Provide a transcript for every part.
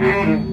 Mm-hmm.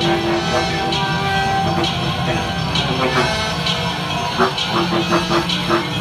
Thank you.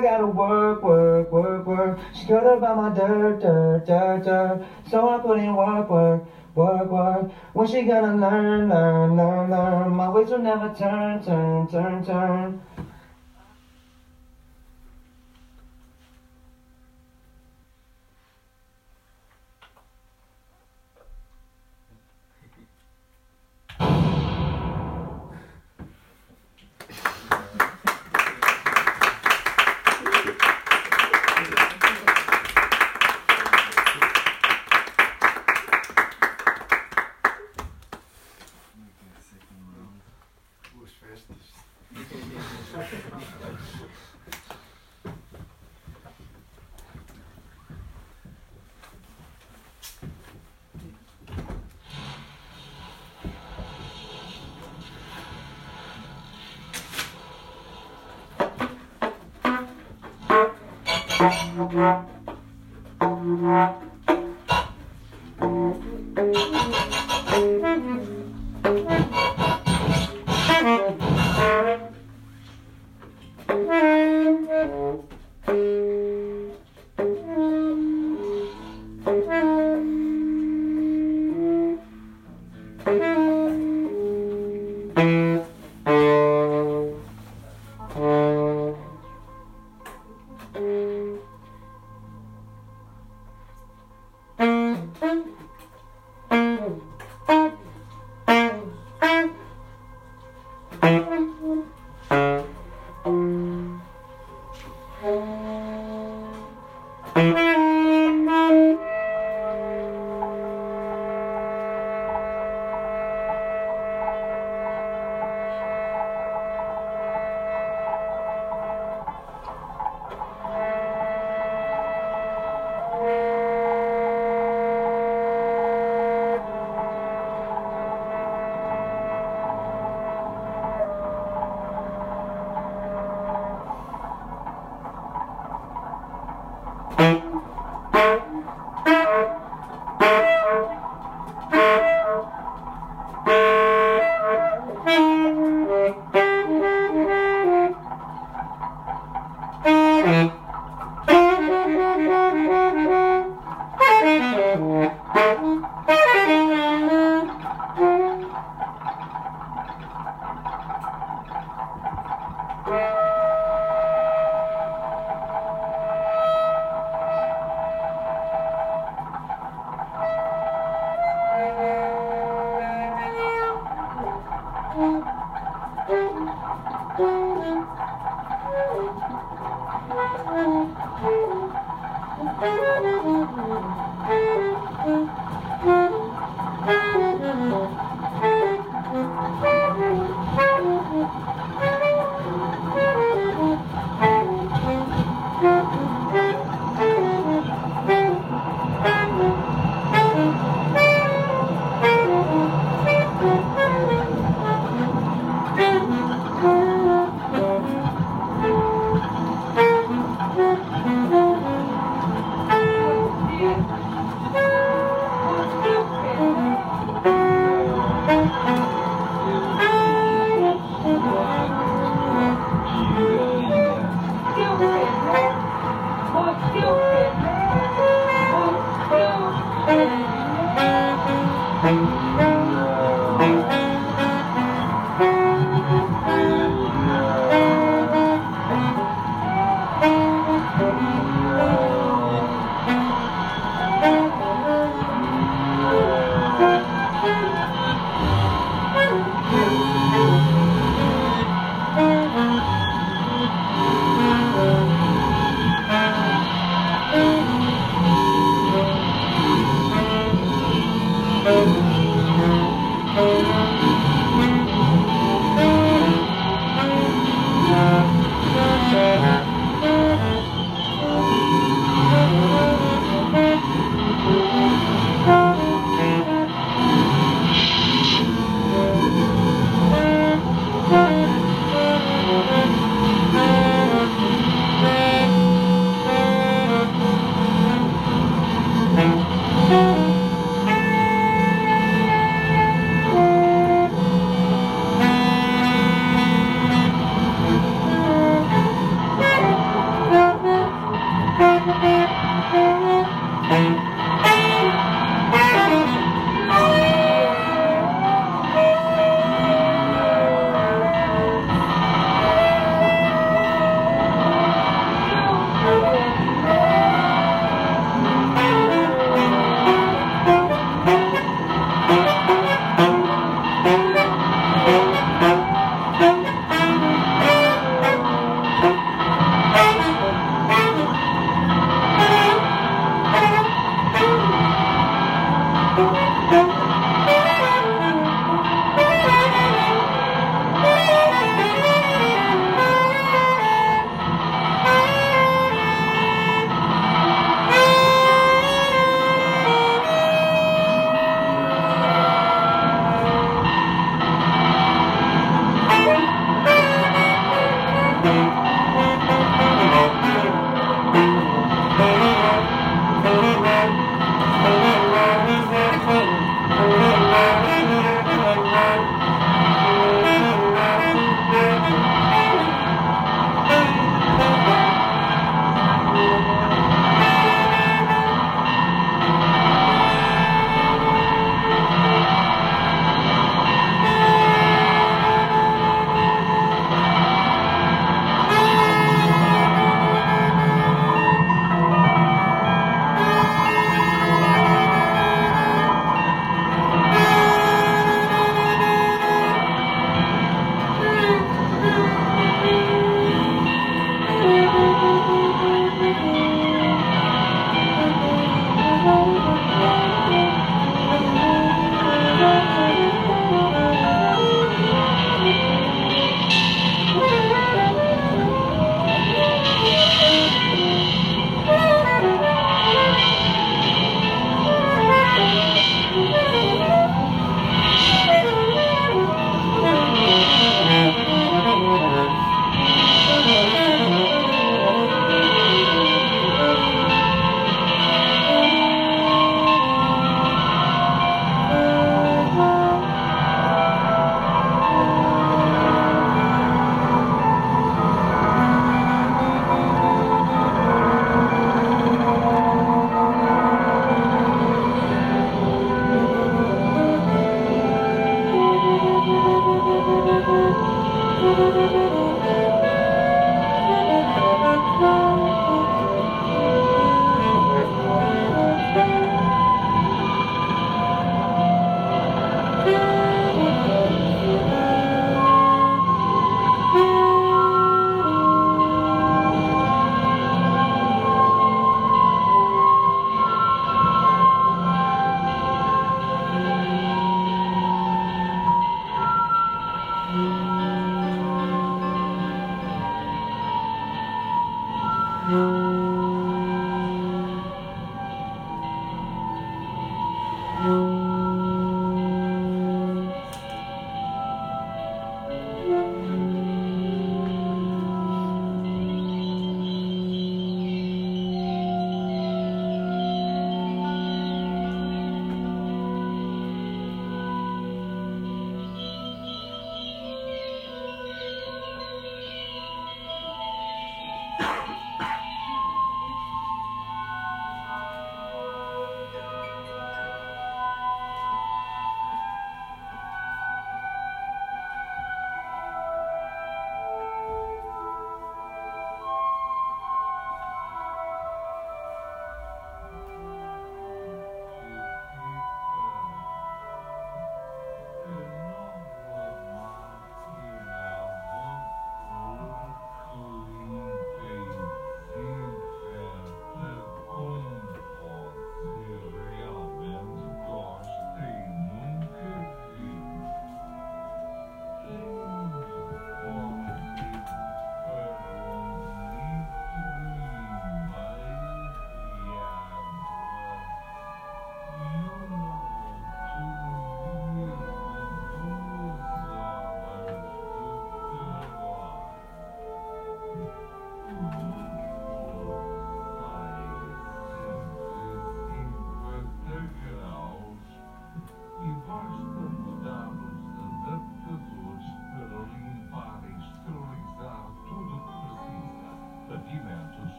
I gotta work, work, work, work. She cared about my dirt, dirt, dirt, dirt. So I put in work, work, work, work. When she gonna learn, learn, learn, learn? My ways will never turn, turn, turn, turn.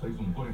可以么过。